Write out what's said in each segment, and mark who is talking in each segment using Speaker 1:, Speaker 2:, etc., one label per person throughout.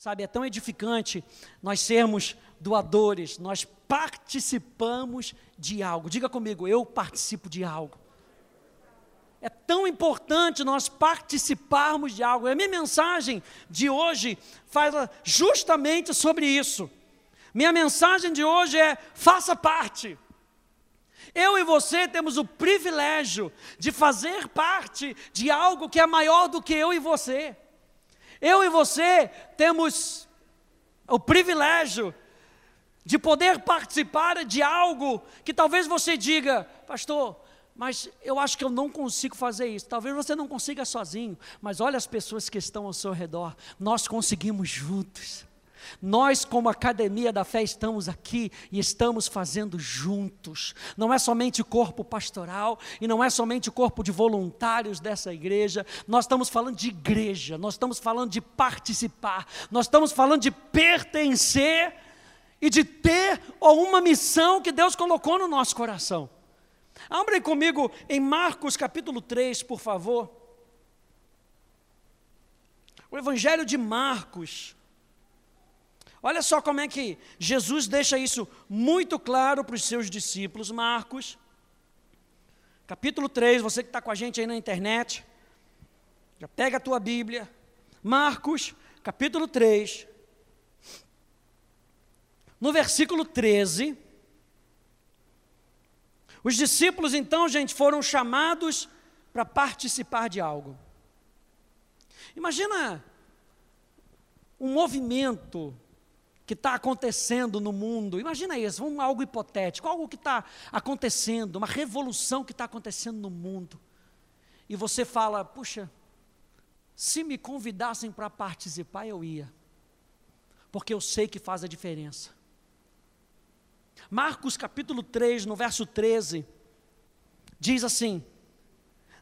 Speaker 1: Sabe, é tão edificante nós sermos doadores, nós participamos de algo. Diga comigo, eu participo de algo. É tão importante nós participarmos de algo. A minha mensagem de hoje fala justamente sobre isso. Minha mensagem de hoje é: faça parte. Eu e você temos o privilégio de fazer parte de algo que é maior do que eu e você. Eu e você temos o privilégio de poder participar de algo que talvez você diga, pastor, mas eu acho que eu não consigo fazer isso. Talvez você não consiga sozinho, mas olha as pessoas que estão ao seu redor, nós conseguimos juntos. Nós, como Academia da Fé, estamos aqui e estamos fazendo juntos. Não é somente o corpo pastoral e não é somente o corpo de voluntários dessa igreja. Nós estamos falando de igreja, nós estamos falando de participar, nós estamos falando de pertencer e de ter uma missão que Deus colocou no nosso coração. Abrem comigo em Marcos capítulo 3, por favor. O Evangelho de Marcos. Olha só como é que Jesus deixa isso muito claro para os seus discípulos. Marcos, capítulo 3, você que está com a gente aí na internet, já pega a tua Bíblia. Marcos, capítulo 3, no versículo 13. Os discípulos, então, gente, foram chamados para participar de algo. Imagina um movimento que está acontecendo no mundo. Imagina isso, vamos algo hipotético, algo que está acontecendo, uma revolução que está acontecendo no mundo. E você fala, puxa, se me convidassem para participar, eu ia. Porque eu sei que faz a diferença. Marcos capítulo 3, no verso 13, diz assim: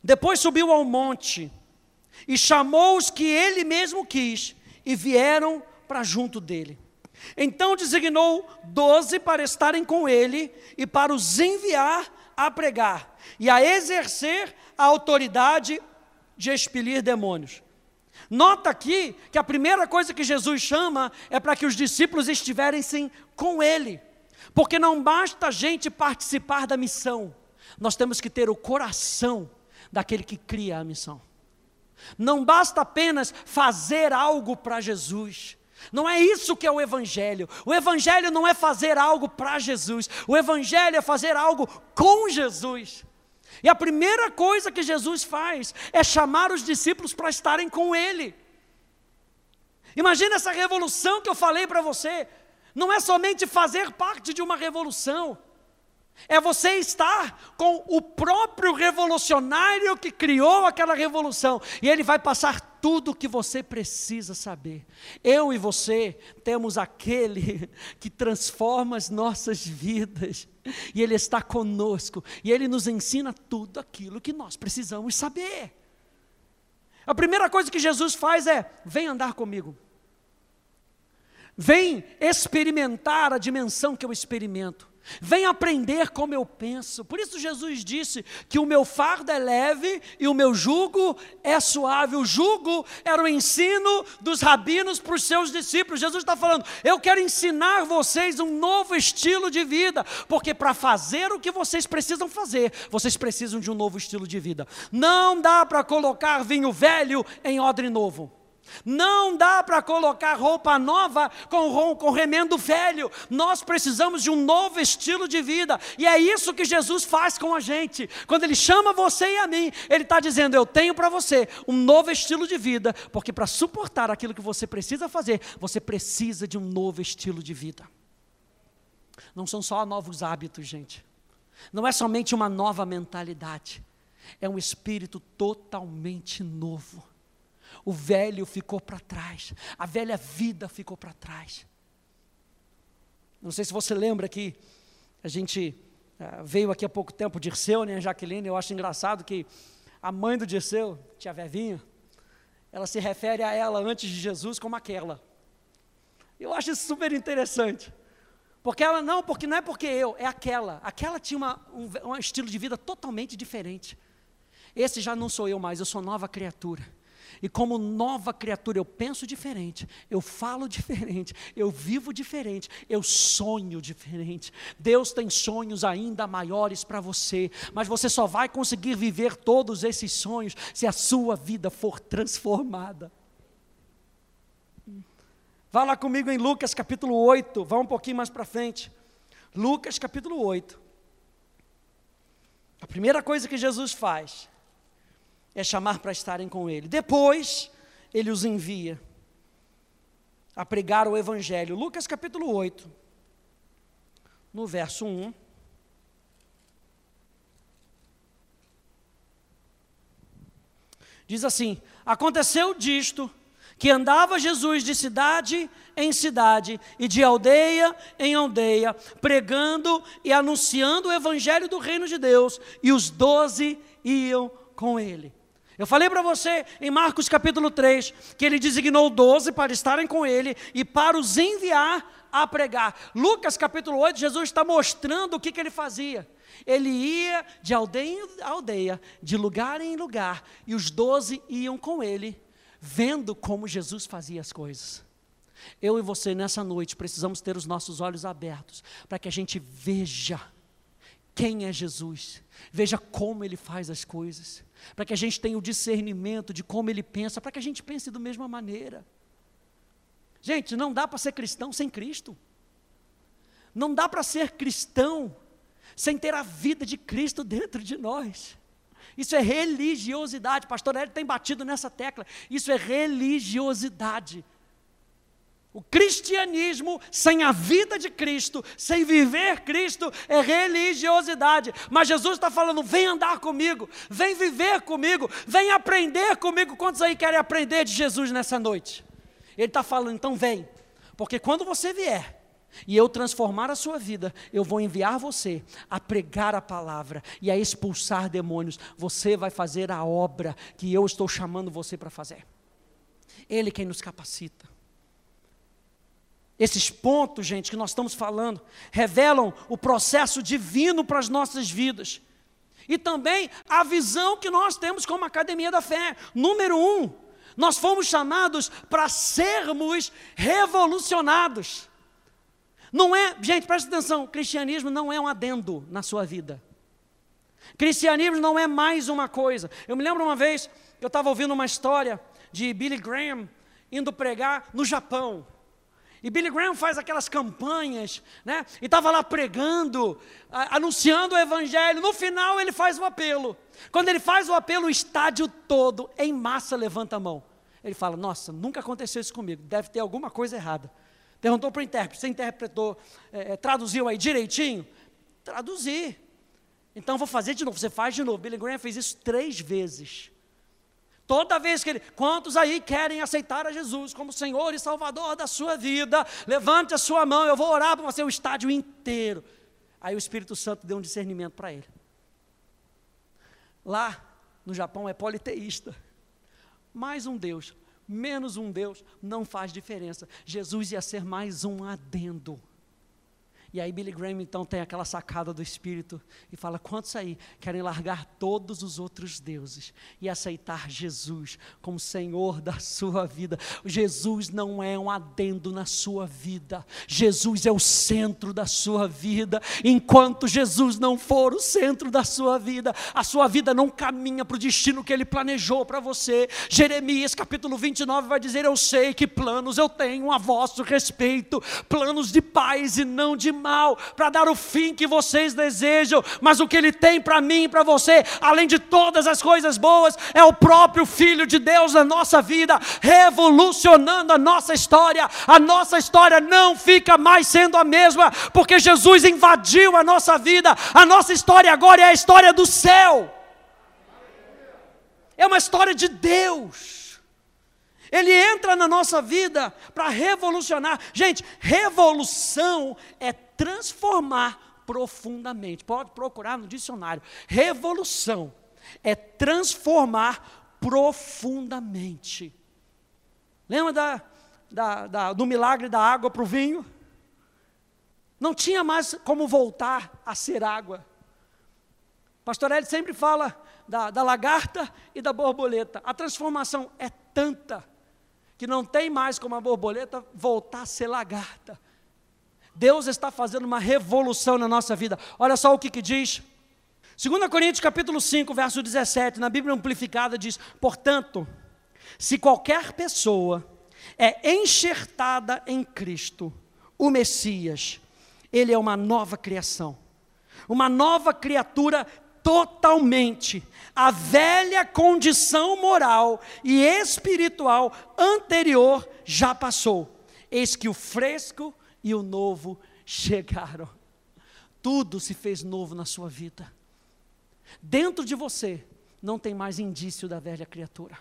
Speaker 1: Depois subiu ao monte e chamou os que ele mesmo quis e vieram para junto dele. Então designou doze para estarem com ele e para os enviar a pregar e a exercer a autoridade de expelir demônios. Nota aqui que a primeira coisa que Jesus chama é para que os discípulos estivessem com ele, porque não basta a gente participar da missão, nós temos que ter o coração daquele que cria a missão. Não basta apenas fazer algo para Jesus, não é isso que é o Evangelho. O Evangelho não é fazer algo para Jesus. O Evangelho é fazer algo com Jesus. E a primeira coisa que Jesus faz é chamar os discípulos para estarem com Ele. Imagina essa revolução que eu falei para você. Não é somente fazer parte de uma revolução, é você estar com o próprio revolucionário que criou aquela revolução, e ele vai passar tudo o que você precisa saber. Eu e você temos aquele que transforma as nossas vidas, e ele está conosco, e ele nos ensina tudo aquilo que nós precisamos saber. A primeira coisa que Jesus faz é: vem andar comigo. Vem experimentar a dimensão que eu experimento. Vem aprender como eu penso. Por isso Jesus disse que o meu fardo é leve e o meu jugo é suave. O jugo era o ensino dos rabinos para os seus discípulos. Jesus está falando: eu quero ensinar vocês um novo estilo de vida, porque para fazer o que vocês precisam fazer, vocês precisam de um novo estilo de vida. Não dá para colocar vinho velho em odre novo. Não dá para colocar roupa nova com, com remendo velho. Nós precisamos de um novo estilo de vida. E é isso que Jesus faz com a gente. Quando Ele chama você e a mim, Ele está dizendo: Eu tenho para você um novo estilo de vida. Porque para suportar aquilo que você precisa fazer, você precisa de um novo estilo de vida. Não são só novos hábitos, gente. Não é somente uma nova mentalidade. É um espírito totalmente novo o velho ficou para trás, a velha vida ficou para trás. Não sei se você lembra que a gente uh, veio aqui há pouco tempo, Dirceu, né, Jaqueline, eu acho engraçado que a mãe do Dirceu, tia Vevinha, ela se refere a ela antes de Jesus como aquela. Eu acho isso super interessante. Porque ela, não, porque não é porque eu, é aquela. Aquela tinha uma, um, um estilo de vida totalmente diferente. Esse já não sou eu mais, eu sou nova criatura. E como nova criatura, eu penso diferente, eu falo diferente, eu vivo diferente, eu sonho diferente. Deus tem sonhos ainda maiores para você, mas você só vai conseguir viver todos esses sonhos se a sua vida for transformada. Vá lá comigo em Lucas capítulo 8, vá um pouquinho mais para frente. Lucas capítulo 8. A primeira coisa que Jesus faz é chamar para estarem com Ele. Depois, Ele os envia a pregar o Evangelho. Lucas capítulo 8, no verso 1. Diz assim: Aconteceu disto que andava Jesus de cidade em cidade e de aldeia em aldeia, pregando e anunciando o evangelho do reino de Deus, e os doze iam com ele. Eu falei para você em Marcos capítulo 3 que ele designou doze para estarem com ele e para os enviar a pregar. Lucas capítulo 8, Jesus está mostrando o que, que ele fazia. Ele ia de aldeia em aldeia, de lugar em lugar, e os doze iam com ele vendo como Jesus fazia as coisas. Eu e você nessa noite precisamos ter os nossos olhos abertos para que a gente veja quem é Jesus, veja como ele faz as coisas, para que a gente tenha o discernimento de como ele pensa, para que a gente pense da mesma maneira. Gente, não dá para ser cristão sem Cristo. Não dá para ser cristão sem ter a vida de Cristo dentro de nós. Isso é religiosidade. Pastor Hélio tem batido nessa tecla. Isso é religiosidade. O cristianismo sem a vida de Cristo, sem viver Cristo, é religiosidade. Mas Jesus está falando: vem andar comigo, vem viver comigo, vem aprender comigo. Quantos aí querem aprender de Jesus nessa noite? Ele está falando: então vem, porque quando você vier, e eu transformar a sua vida, eu vou enviar você a pregar a palavra e a expulsar demônios. Você vai fazer a obra que eu estou chamando você para fazer. Ele quem nos capacita. Esses pontos, gente, que nós estamos falando, revelam o processo divino para as nossas vidas. E também a visão que nós temos como Academia da Fé. Número um, nós fomos chamados para sermos revolucionados. Não é, gente, presta atenção, cristianismo não é um adendo na sua vida. Cristianismo não é mais uma coisa. Eu me lembro uma vez, eu estava ouvindo uma história de Billy Graham indo pregar no Japão. E Billy Graham faz aquelas campanhas, né? E estava lá pregando, anunciando o evangelho. No final ele faz o apelo. Quando ele faz o apelo, o estádio todo, em massa, levanta a mão. Ele fala: Nossa, nunca aconteceu isso comigo, deve ter alguma coisa errada. Perguntou para o intérprete, você interpretou, é, traduziu aí direitinho? Traduzi. Então vou fazer de novo. Você faz de novo. Billy Graham fez isso três vezes. Toda vez que ele, quantos aí querem aceitar a Jesus como Senhor e Salvador da sua vida, levante a sua mão, eu vou orar para você o estádio inteiro. Aí o Espírito Santo deu um discernimento para ele. Lá no Japão é politeísta. Mais um Deus menos um Deus, não faz diferença. Jesus ia ser mais um adendo. E aí Billy Graham então tem aquela sacada do Espírito e fala: quantos aí querem largar todos os outros deuses e aceitar Jesus como Senhor da sua vida? Jesus não é um adendo na sua vida, Jesus é o centro da sua vida. Enquanto Jesus não for o centro da sua vida, a sua vida não caminha para o destino que Ele planejou para você. Jeremias capítulo 29 vai dizer: Eu sei que planos eu tenho a vosso respeito, planos de paz e não de mal, para dar o fim que vocês desejam, mas o que Ele tem para mim e para você, além de todas as coisas boas, é o próprio Filho de Deus na nossa vida, revolucionando a nossa história. A nossa história não fica mais sendo a mesma, porque Jesus invadiu a nossa vida. A nossa história agora é a história do céu. É uma história de Deus. Ele entra na nossa vida para revolucionar. Gente, revolução é transformar profundamente. Pode procurar no dicionário. Revolução é transformar profundamente. Lembra da, da, da, do milagre da água para o vinho? Não tinha mais como voltar a ser água. Pastor Ed sempre fala da, da lagarta e da borboleta. A transformação é tanta que não tem mais como a borboleta voltar a ser lagarta. Deus está fazendo uma revolução na nossa vida. Olha só o que, que diz. 2 Coríntios capítulo 5, verso 17, na Bíblia Amplificada diz: Portanto, se qualquer pessoa é enxertada em Cristo, o Messias, ele é uma nova criação, uma nova criatura totalmente. A velha condição moral e espiritual anterior já passou. Eis que o fresco e o novo chegaram. Tudo se fez novo na sua vida. Dentro de você não tem mais indício da velha criatura.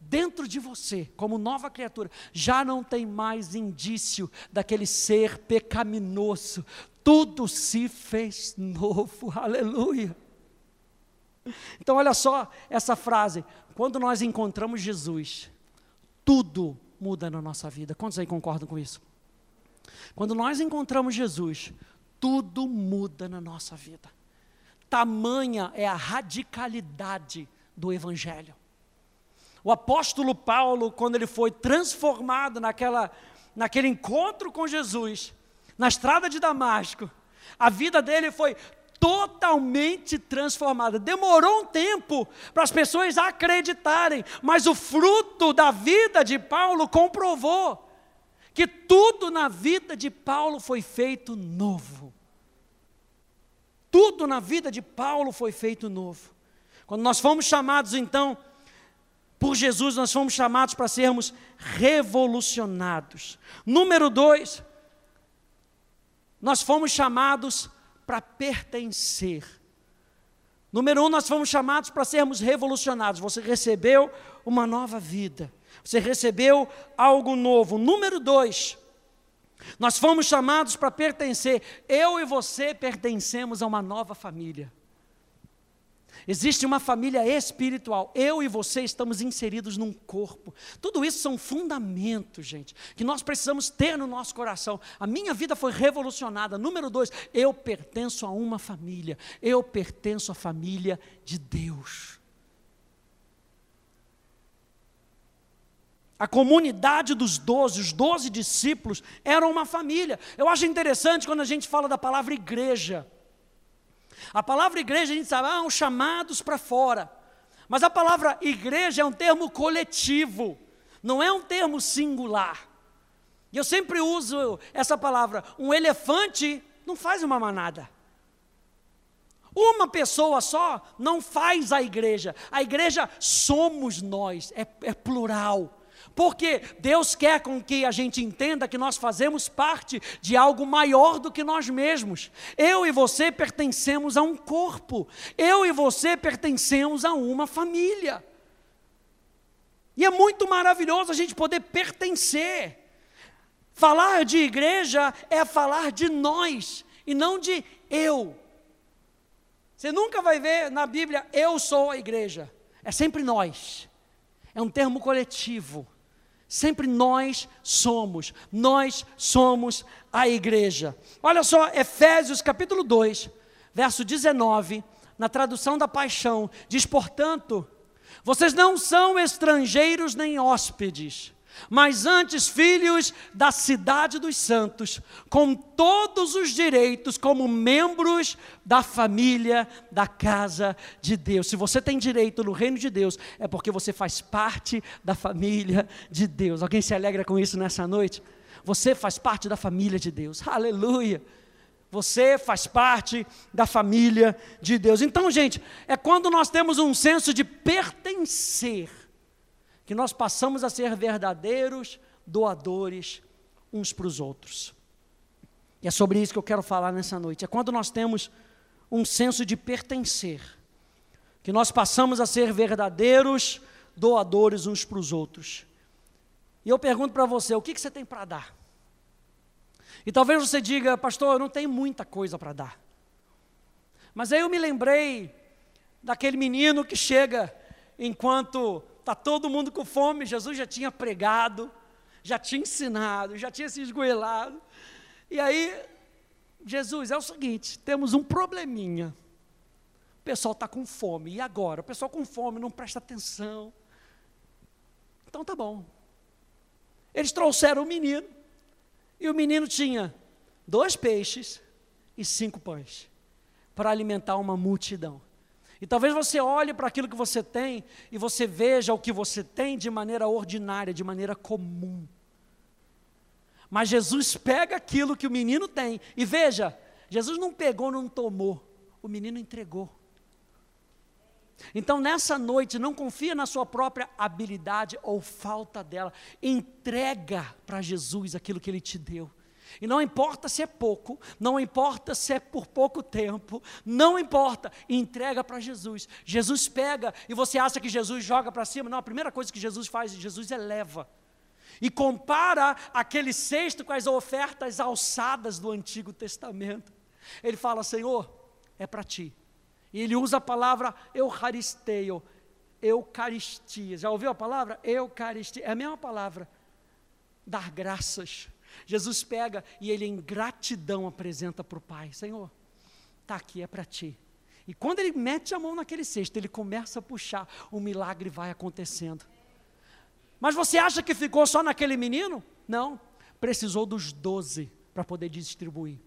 Speaker 1: Dentro de você, como nova criatura, já não tem mais indício daquele ser pecaminoso. Tudo se fez novo. Aleluia. Então, olha só essa frase. Quando nós encontramos Jesus, tudo muda na nossa vida. Quantos aí concordam com isso? Quando nós encontramos Jesus, tudo muda na nossa vida. Tamanha é a radicalidade do Evangelho. O apóstolo Paulo, quando ele foi transformado naquela, naquele encontro com Jesus, na estrada de Damasco, a vida dele foi totalmente transformada. Demorou um tempo para as pessoas acreditarem, mas o fruto da vida de Paulo comprovou que tudo na vida de Paulo foi feito novo. Tudo na vida de Paulo foi feito novo. Quando nós fomos chamados então por Jesus, nós fomos chamados para sermos revolucionados. Número dois, nós fomos chamados para pertencer. Número um, nós fomos chamados para sermos revolucionados. Você recebeu uma nova vida. Você recebeu algo novo. Número dois, nós fomos chamados para pertencer. Eu e você pertencemos a uma nova família. Existe uma família espiritual. Eu e você estamos inseridos num corpo. Tudo isso são fundamentos, gente, que nós precisamos ter no nosso coração. A minha vida foi revolucionada. Número dois, eu pertenço a uma família. Eu pertenço à família de Deus. A comunidade dos doze, os doze discípulos, eram uma família. Eu acho interessante quando a gente fala da palavra igreja. A palavra igreja, a gente sabe, ah, os chamados para fora. Mas a palavra igreja é um termo coletivo, não é um termo singular. E eu sempre uso essa palavra. Um elefante não faz uma manada. Uma pessoa só não faz a igreja. A igreja somos nós, é, é plural. Porque Deus quer com que a gente entenda que nós fazemos parte de algo maior do que nós mesmos. Eu e você pertencemos a um corpo. Eu e você pertencemos a uma família. E é muito maravilhoso a gente poder pertencer. Falar de igreja é falar de nós e não de eu. Você nunca vai ver na Bíblia eu sou a igreja. É sempre nós. É um termo coletivo. Sempre nós somos, nós somos a igreja. Olha só, Efésios capítulo 2, verso 19, na tradução da paixão, diz: portanto, vocês não são estrangeiros nem hóspedes mas antes filhos da cidade dos santos, com todos os direitos como membros da família da casa de Deus. Se você tem direito no reino de Deus, é porque você faz parte da família de Deus. Alguém se alegra com isso nessa noite? Você faz parte da família de Deus. Aleluia. Você faz parte da família de Deus. Então, gente, é quando nós temos um senso de pertencer que nós passamos a ser verdadeiros doadores uns para os outros. E é sobre isso que eu quero falar nessa noite. É quando nós temos um senso de pertencer, que nós passamos a ser verdadeiros doadores uns para os outros. E eu pergunto para você: o que, que você tem para dar? E talvez você diga, pastor, eu não tenho muita coisa para dar. Mas aí eu me lembrei daquele menino que chega enquanto está todo mundo com fome. Jesus já tinha pregado, já tinha ensinado, já tinha se esgoelado. E aí, Jesus, é o seguinte: temos um probleminha. O pessoal está com fome. E agora? O pessoal com fome não presta atenção. Então tá bom. Eles trouxeram o menino. E o menino tinha dois peixes e cinco pães para alimentar uma multidão. E talvez você olhe para aquilo que você tem e você veja o que você tem de maneira ordinária, de maneira comum. Mas Jesus pega aquilo que o menino tem e veja, Jesus não pegou, não tomou, o menino entregou. Então, nessa noite, não confia na sua própria habilidade ou falta dela. Entrega para Jesus aquilo que ele te deu. E não importa se é pouco, não importa se é por pouco tempo, não importa, entrega para Jesus. Jesus pega e você acha que Jesus joga para cima. Não, a primeira coisa que Jesus faz, Jesus eleva. E compara aquele cesto com as ofertas alçadas do Antigo Testamento. Ele fala: Senhor, é para ti. E ele usa a palavra eucaristeio, eucaristia. Já ouviu a palavra? Eucaristia. É a mesma palavra. Dar graças. Jesus pega e ele, em gratidão, apresenta para o Pai: Senhor, está aqui, é para ti. E quando ele mete a mão naquele cesto, ele começa a puxar, o milagre vai acontecendo. Mas você acha que ficou só naquele menino? Não. Precisou dos doze para poder distribuir.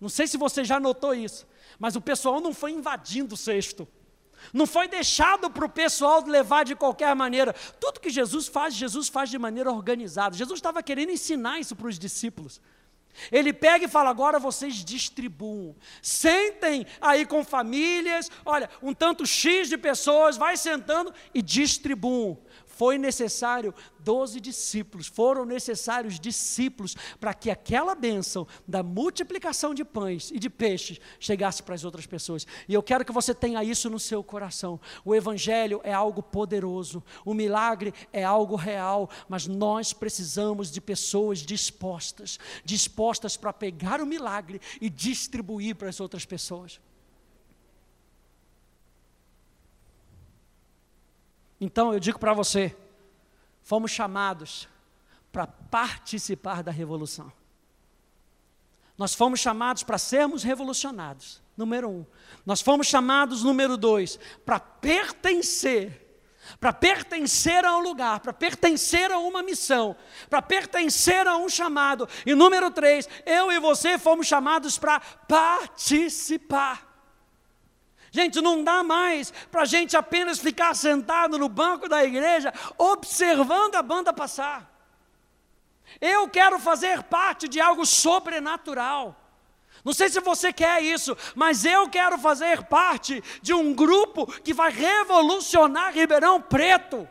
Speaker 1: Não sei se você já notou isso, mas o pessoal não foi invadindo o cesto. Não foi deixado para o pessoal levar de qualquer maneira. Tudo que Jesus faz, Jesus faz de maneira organizada. Jesus estava querendo ensinar isso para os discípulos. Ele pega e fala: agora vocês distribuam. Sentem aí com famílias, olha, um tanto X de pessoas, vai sentando e distribuam foi necessário doze discípulos, foram necessários discípulos para que aquela bênção da multiplicação de pães e de peixes chegasse para as outras pessoas. E eu quero que você tenha isso no seu coração. O Evangelho é algo poderoso, o milagre é algo real, mas nós precisamos de pessoas dispostas dispostas para pegar o milagre e distribuir para as outras pessoas. Então eu digo para você, fomos chamados para participar da revolução. Nós fomos chamados para sermos revolucionados, número um. Nós fomos chamados, número dois, para pertencer para pertencer a um lugar, para pertencer a uma missão, para pertencer a um chamado. E número três, eu e você fomos chamados para participar. Gente, não dá mais para a gente apenas ficar sentado no banco da igreja observando a banda passar. Eu quero fazer parte de algo sobrenatural. Não sei se você quer isso, mas eu quero fazer parte de um grupo que vai revolucionar Ribeirão Preto.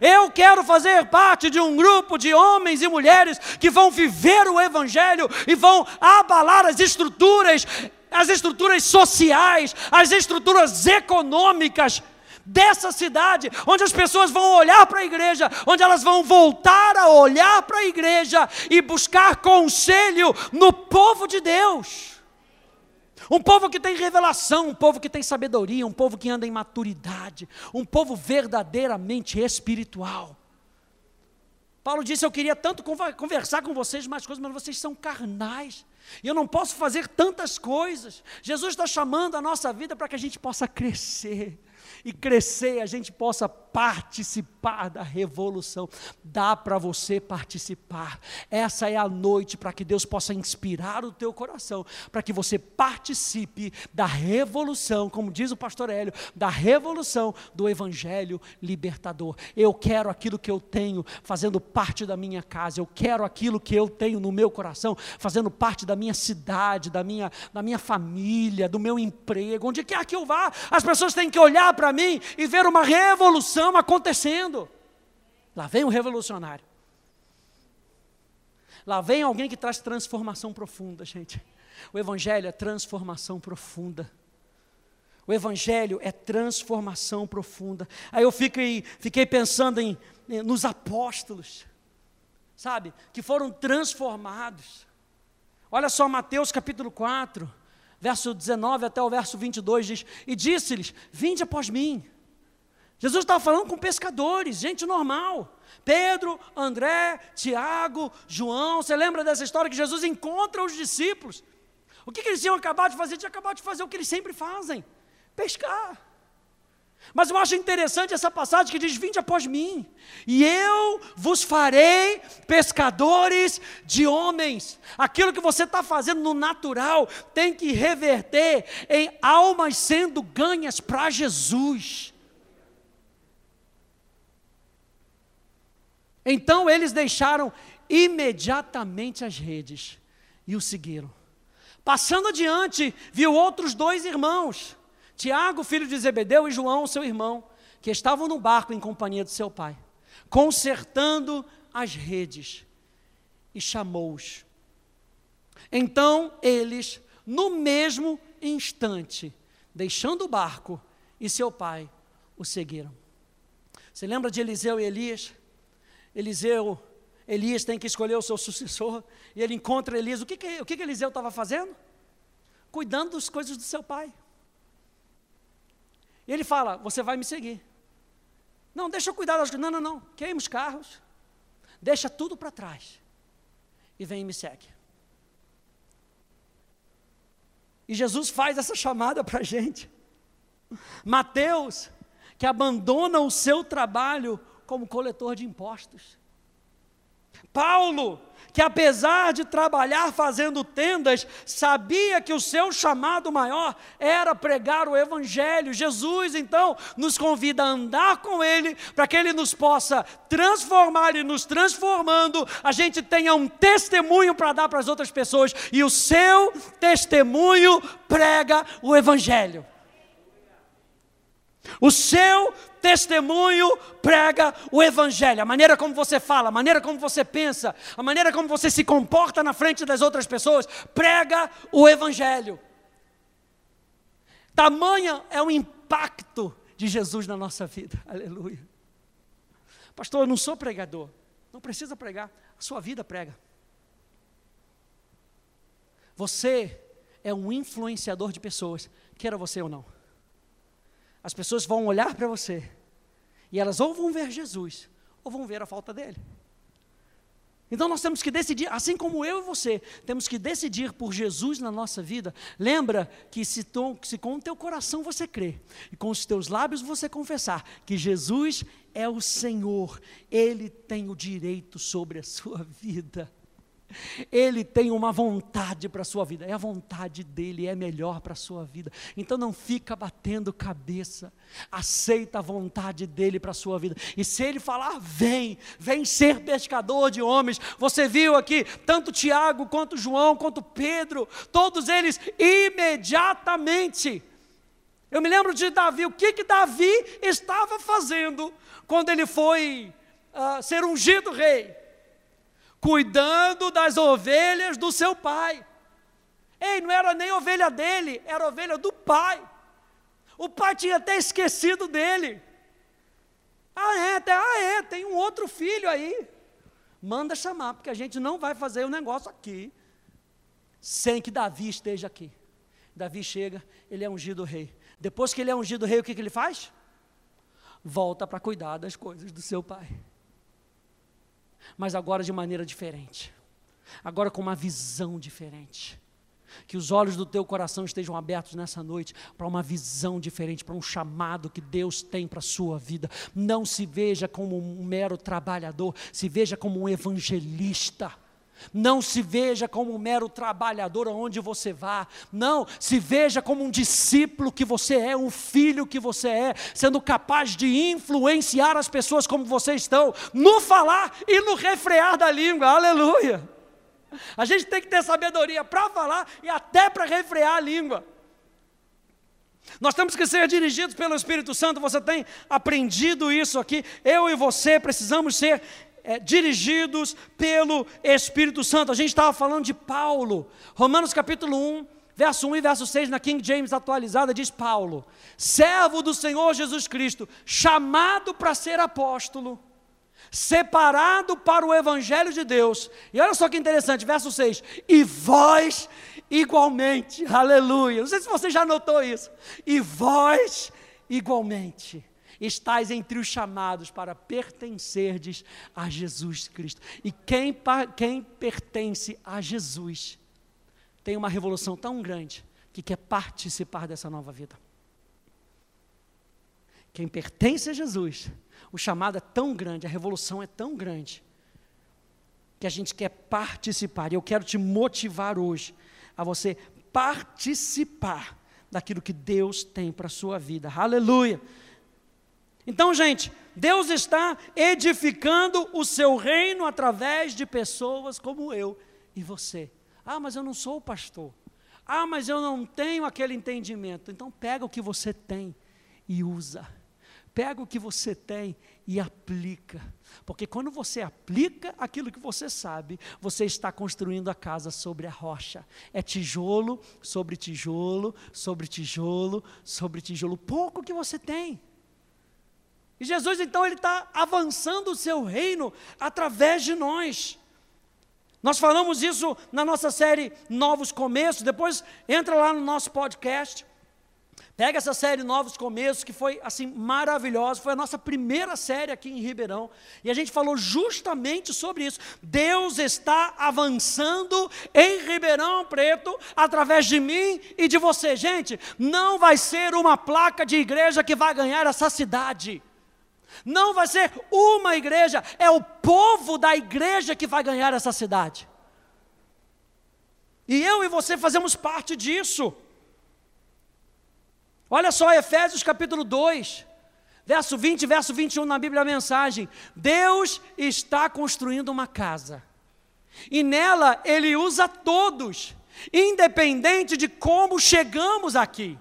Speaker 1: Eu quero fazer parte de um grupo de homens e mulheres que vão viver o Evangelho e vão abalar as estruturas as estruturas sociais, as estruturas econômicas dessa cidade, onde as pessoas vão olhar para a igreja, onde elas vão voltar a olhar para a igreja e buscar conselho no povo de Deus. Um povo que tem revelação, um povo que tem sabedoria, um povo que anda em maturidade, um povo verdadeiramente espiritual. Paulo disse: Eu queria tanto conversar com vocês mais coisas, mas vocês são carnais. E eu não posso fazer tantas coisas. Jesus está chamando a nossa vida para que a gente possa crescer e crescer, a gente possa participar da revolução. Dá para você participar. Essa é a noite para que Deus possa inspirar o teu coração, para que você participe da revolução, como diz o pastor Hélio, da revolução do evangelho libertador. Eu quero aquilo que eu tenho fazendo parte da minha casa, eu quero aquilo que eu tenho no meu coração fazendo parte da minha cidade, da minha, da minha família, do meu emprego, onde quer que eu vá, as pessoas têm que olhar para mim e ver uma revolução acontecendo. Lá vem um revolucionário. Lá vem alguém que traz transformação profunda, gente. O Evangelho é transformação profunda. O Evangelho é transformação profunda. Aí eu fiquei, fiquei pensando em, nos apóstolos, sabe, que foram transformados. Olha só Mateus capítulo 4, verso 19 até o verso 22 diz: E disse-lhes: Vinde após mim. Jesus estava falando com pescadores, gente normal. Pedro, André, Tiago, João. Você lembra dessa história que Jesus encontra os discípulos? O que, que eles tinham acabado de fazer? Tinham acabado de fazer o que eles sempre fazem: pescar. Mas eu acho interessante essa passagem que diz: Vinde após mim, e eu vos farei pescadores de homens. Aquilo que você está fazendo no natural tem que reverter em almas sendo ganhas para Jesus. Então eles deixaram imediatamente as redes e o seguiram. Passando adiante, viu outros dois irmãos, Tiago, filho de Zebedeu, e João, seu irmão, que estavam no barco em companhia de seu pai, consertando as redes, e chamou-os. Então eles, no mesmo instante, deixando o barco e seu pai, o seguiram. Você lembra de Eliseu e Elias? Eliseu, Elias tem que escolher o seu sucessor, e ele encontra Elias. O que, que, o que, que Eliseu estava fazendo? Cuidando das coisas do seu pai. E ele fala: Você vai me seguir. Não, deixa eu cuidar das coisas. Não, não, não. Queima os carros. Deixa tudo para trás. E vem e me segue. E Jesus faz essa chamada para a gente. Mateus, que abandona o seu trabalho como coletor de impostos. Paulo, que apesar de trabalhar fazendo tendas, sabia que o seu chamado maior era pregar o Evangelho. Jesus, então, nos convida a andar com Ele, para que Ele nos possa transformar e nos transformando, a gente tenha um testemunho para dar para as outras pessoas, e o seu testemunho prega o Evangelho. O seu testemunho prega o Evangelho. A maneira como você fala, a maneira como você pensa, a maneira como você se comporta na frente das outras pessoas, prega o Evangelho. Tamanha é o impacto de Jesus na nossa vida. Aleluia. Pastor, eu não sou pregador. Não precisa pregar. A sua vida prega. Você é um influenciador de pessoas, queira você ou não as pessoas vão olhar para você e elas ou vão ver Jesus ou vão ver a falta dele. Então nós temos que decidir, assim como eu e você, temos que decidir por Jesus na nossa vida. Lembra que se, se com o teu coração você crer e com os teus lábios você confessar que Jesus é o Senhor, Ele tem o direito sobre a sua vida. Ele tem uma vontade para a sua vida, é a vontade dele, é melhor para a sua vida. Então não fica batendo cabeça, aceita a vontade dele para a sua vida. E se ele falar, vem, vem ser pescador de homens. Você viu aqui, tanto Tiago, quanto João, quanto Pedro, todos eles imediatamente. Eu me lembro de Davi, o que que Davi estava fazendo quando ele foi uh, ser ungido rei? Cuidando das ovelhas do seu pai. Ei, não era nem ovelha dele, era ovelha do pai. O pai tinha até esquecido dele. Ah, é, até, ah, é, tem um outro filho aí. Manda chamar, porque a gente não vai fazer o negócio aqui sem que Davi esteja aqui. Davi chega, ele é ungido rei. Depois que ele é ungido rei, o que, que ele faz? Volta para cuidar das coisas do seu pai mas agora de maneira diferente, agora com uma visão diferente. Que os olhos do teu coração estejam abertos nessa noite para uma visão diferente, para um chamado que Deus tem para a sua vida. Não se veja como um mero trabalhador, se veja como um evangelista não se veja como um mero trabalhador aonde você vá. Não, se veja como um discípulo que você é, um filho que você é, sendo capaz de influenciar as pessoas como vocês estão, no falar e no refrear da língua. Aleluia! A gente tem que ter sabedoria para falar e até para refrear a língua. Nós temos que ser dirigidos pelo Espírito Santo. Você tem aprendido isso aqui. Eu e você precisamos ser é, dirigidos pelo Espírito Santo. A gente estava falando de Paulo, Romanos capítulo 1, verso 1 e verso 6, na King James atualizada, diz Paulo: servo do Senhor Jesus Cristo, chamado para ser apóstolo, separado para o Evangelho de Deus. E olha só que interessante, verso 6: e vós igualmente, aleluia. Não sei se você já notou isso, e vós igualmente estais entre os chamados para pertencerdes a Jesus Cristo. E quem, quem pertence a Jesus tem uma revolução tão grande que quer participar dessa nova vida. Quem pertence a Jesus, o chamado é tão grande, a revolução é tão grande, que a gente quer participar. E eu quero te motivar hoje a você participar daquilo que Deus tem para a sua vida. Aleluia! Então, gente, Deus está edificando o seu reino através de pessoas como eu e você. Ah, mas eu não sou pastor. Ah, mas eu não tenho aquele entendimento. Então, pega o que você tem e usa. Pega o que você tem e aplica. Porque quando você aplica aquilo que você sabe, você está construindo a casa sobre a rocha. É tijolo sobre tijolo, sobre tijolo, sobre tijolo. Pouco que você tem. E Jesus então ele está avançando o seu reino através de nós. Nós falamos isso na nossa série Novos Começos. Depois entra lá no nosso podcast. Pega essa série Novos Começos, que foi assim maravilhosa, foi a nossa primeira série aqui em Ribeirão, e a gente falou justamente sobre isso. Deus está avançando em Ribeirão Preto através de mim e de você. Gente, não vai ser uma placa de igreja que vai ganhar essa cidade. Não vai ser uma igreja, é o povo da igreja que vai ganhar essa cidade. E eu e você fazemos parte disso. Olha só, Efésios capítulo 2, verso 20, verso 21 na Bíblia a mensagem. Deus está construindo uma casa. E nela ele usa todos, independente de como chegamos aqui.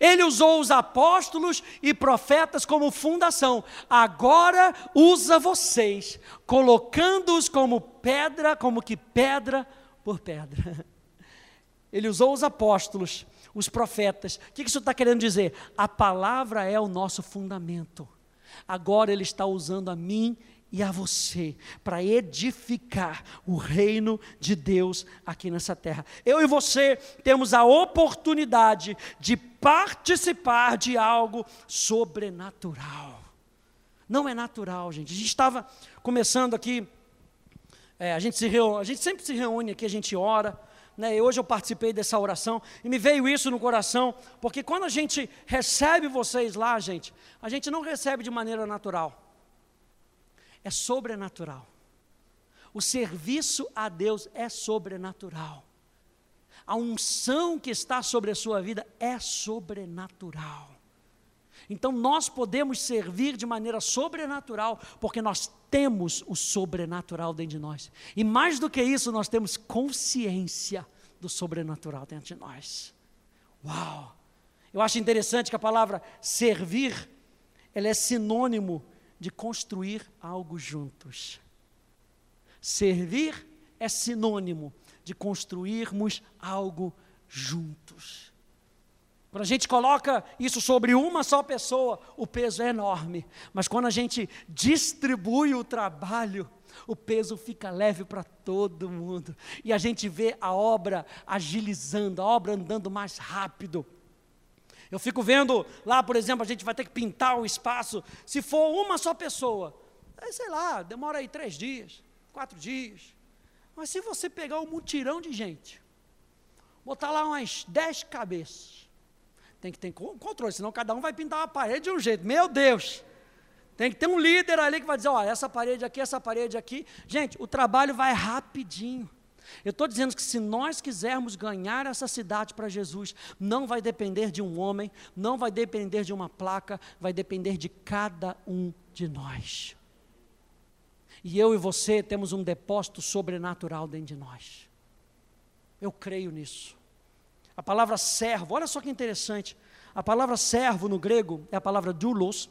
Speaker 1: Ele usou os apóstolos e profetas como fundação. Agora usa vocês, colocando-os como pedra, como que pedra por pedra. Ele usou os apóstolos, os profetas. O que isso está querendo dizer? A palavra é o nosso fundamento. Agora Ele está usando a mim e a você para edificar o reino de Deus aqui nessa terra. Eu e você temos a oportunidade de participar de algo sobrenatural. Não é natural, gente. A gente estava começando aqui, é, a, gente se reúne, a gente sempre se reúne aqui, a gente ora. Né, hoje eu participei dessa oração e me veio isso no coração, porque quando a gente recebe vocês lá, gente, a gente não recebe de maneira natural é sobrenatural. O serviço a Deus é sobrenatural. A unção que está sobre a sua vida é sobrenatural. Então nós podemos servir de maneira sobrenatural, porque nós temos o sobrenatural dentro de nós. E mais do que isso, nós temos consciência do sobrenatural dentro de nós. Uau! Eu acho interessante que a palavra servir, ela é sinônimo de construir algo juntos. Servir é sinônimo de construirmos algo juntos. Quando a gente coloca isso sobre uma só pessoa, o peso é enorme. Mas quando a gente distribui o trabalho, o peso fica leve para todo mundo. E a gente vê a obra agilizando, a obra andando mais rápido. Eu fico vendo lá, por exemplo, a gente vai ter que pintar o espaço. Se for uma só pessoa, aí, sei lá, demora aí três dias, quatro dias. Mas se você pegar um mutirão de gente, botar lá umas dez cabeças, tem que ter controle, senão cada um vai pintar uma parede de um jeito. Meu Deus! Tem que ter um líder ali que vai dizer, ó, essa parede aqui, essa parede aqui. Gente, o trabalho vai rapidinho. Eu estou dizendo que se nós quisermos ganhar essa cidade para Jesus, não vai depender de um homem, não vai depender de uma placa, vai depender de cada um de nós. E eu e você temos um depósito sobrenatural dentro de nós. Eu creio nisso. A palavra servo, olha só que interessante. A palavra servo no grego é a palavra doulos.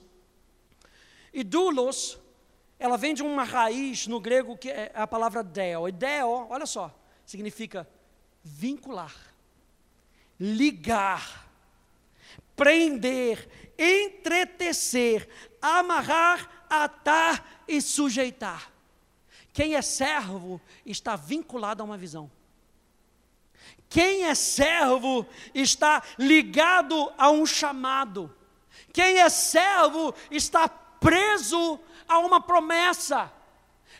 Speaker 1: E doulos ela vem de uma raiz no grego que é a palavra deo. E deo, olha só, significa vincular, ligar, prender, entretecer, amarrar, atar e sujeitar. Quem é servo está vinculado a uma visão. Quem é servo está ligado a um chamado. Quem é servo está preso a uma promessa.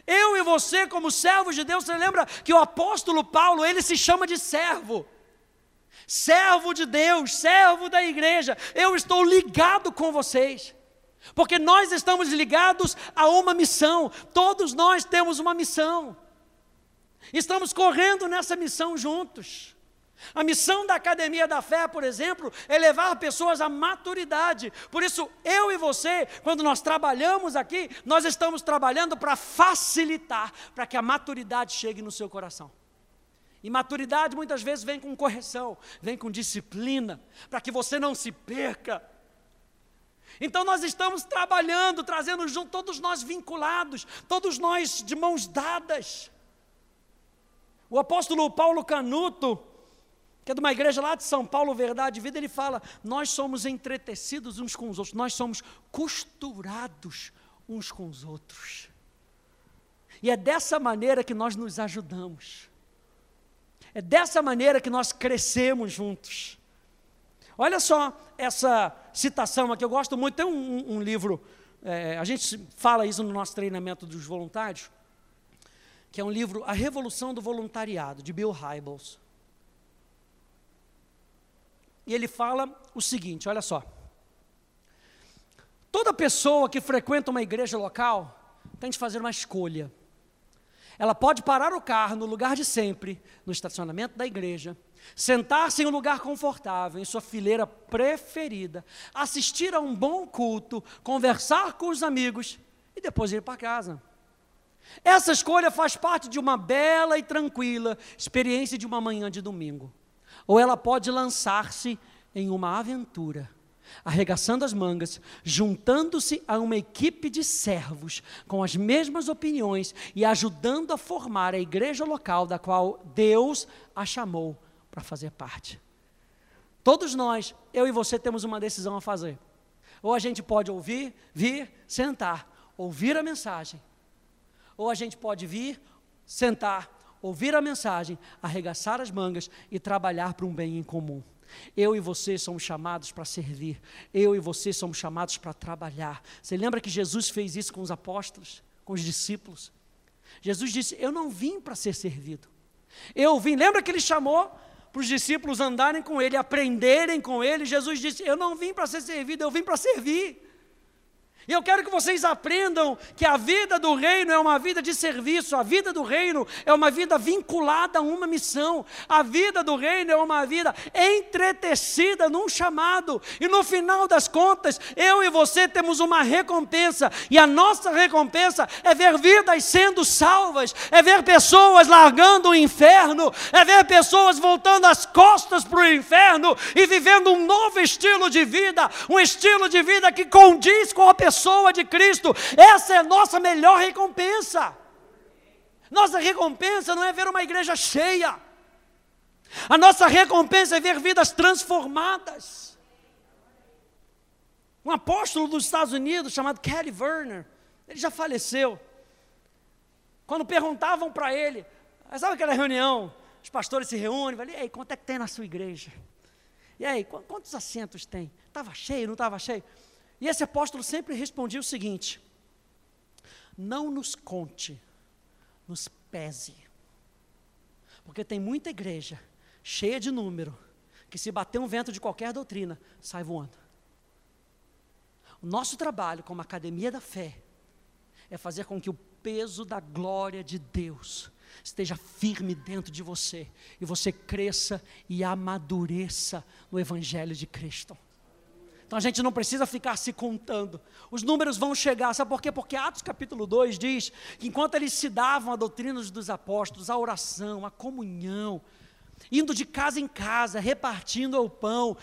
Speaker 1: Eu e você, como servos de Deus, você lembra que o apóstolo Paulo, ele se chama de servo. Servo de Deus, servo da igreja. Eu estou ligado com vocês. Porque nós estamos ligados a uma missão, todos nós temos uma missão. Estamos correndo nessa missão juntos. A missão da Academia da Fé, por exemplo, é levar pessoas à maturidade. Por isso, eu e você, quando nós trabalhamos aqui, nós estamos trabalhando para facilitar, para que a maturidade chegue no seu coração. E maturidade muitas vezes vem com correção, vem com disciplina, para que você não se perca. Então nós estamos trabalhando, trazendo junto, todos nós vinculados, todos nós de mãos dadas. O apóstolo Paulo Canuto, que é de uma igreja lá de São Paulo, Verdade e Vida, ele fala: Nós somos entretecidos uns com os outros, nós somos costurados uns com os outros. E é dessa maneira que nós nos ajudamos. É dessa maneira que nós crescemos juntos. Olha só essa citação aqui, eu gosto muito. Tem um, um livro, é, a gente fala isso no nosso treinamento dos voluntários, que é um livro A Revolução do Voluntariado, de Bill Hybels. E ele fala o seguinte: olha só. Toda pessoa que frequenta uma igreja local tem de fazer uma escolha. Ela pode parar o carro no lugar de sempre, no estacionamento da igreja, sentar-se em um lugar confortável, em sua fileira preferida, assistir a um bom culto, conversar com os amigos e depois ir para casa. Essa escolha faz parte de uma bela e tranquila experiência de uma manhã de domingo. Ou ela pode lançar-se em uma aventura, arregaçando as mangas, juntando-se a uma equipe de servos com as mesmas opiniões e ajudando a formar a igreja local da qual Deus a chamou para fazer parte. Todos nós, eu e você, temos uma decisão a fazer. Ou a gente pode ouvir, vir, sentar, ouvir a mensagem. Ou a gente pode vir, sentar, ouvir a mensagem, arregaçar as mangas e trabalhar para um bem em comum. Eu e você somos chamados para servir. Eu e você somos chamados para trabalhar. Você lembra que Jesus fez isso com os apóstolos, com os discípulos? Jesus disse: Eu não vim para ser servido. Eu vim, lembra que ele chamou para os discípulos andarem com ele, aprenderem com ele. Jesus disse: Eu não vim para ser servido, eu vim para servir. E eu quero que vocês aprendam que a vida do reino é uma vida de serviço, a vida do reino é uma vida vinculada a uma missão, a vida do reino é uma vida entretecida num chamado, e no final das contas, eu e você temos uma recompensa, e a nossa recompensa é ver vidas sendo salvas, é ver pessoas largando o inferno, é ver pessoas voltando as costas para o inferno e vivendo um novo estilo de vida, um estilo de vida que condiz com a pessoa pessoa de Cristo, essa é a nossa melhor recompensa. Nossa recompensa não é ver uma igreja cheia, a nossa recompensa é ver vidas transformadas. Um apóstolo dos Estados Unidos chamado Kelly Werner, ele já faleceu. Quando perguntavam para ele, sabe aquela reunião, os pastores se reúnem, falam, e aí, quanto é que tem na sua igreja? E aí, quantos assentos tem? Estava cheio, não estava cheio? E esse apóstolo sempre respondia o seguinte: não nos conte, nos pese. Porque tem muita igreja cheia de número, que se bater um vento de qualquer doutrina, sai voando. O nosso trabalho como Academia da Fé é fazer com que o peso da glória de Deus esteja firme dentro de você e você cresça e amadureça no Evangelho de Cristo. Então a gente não precisa ficar se contando. Os números vão chegar. Sabe por quê? Porque Atos capítulo 2 diz que enquanto eles se davam a doutrina dos apóstolos, a oração, a comunhão, indo de casa em casa, repartindo o pão,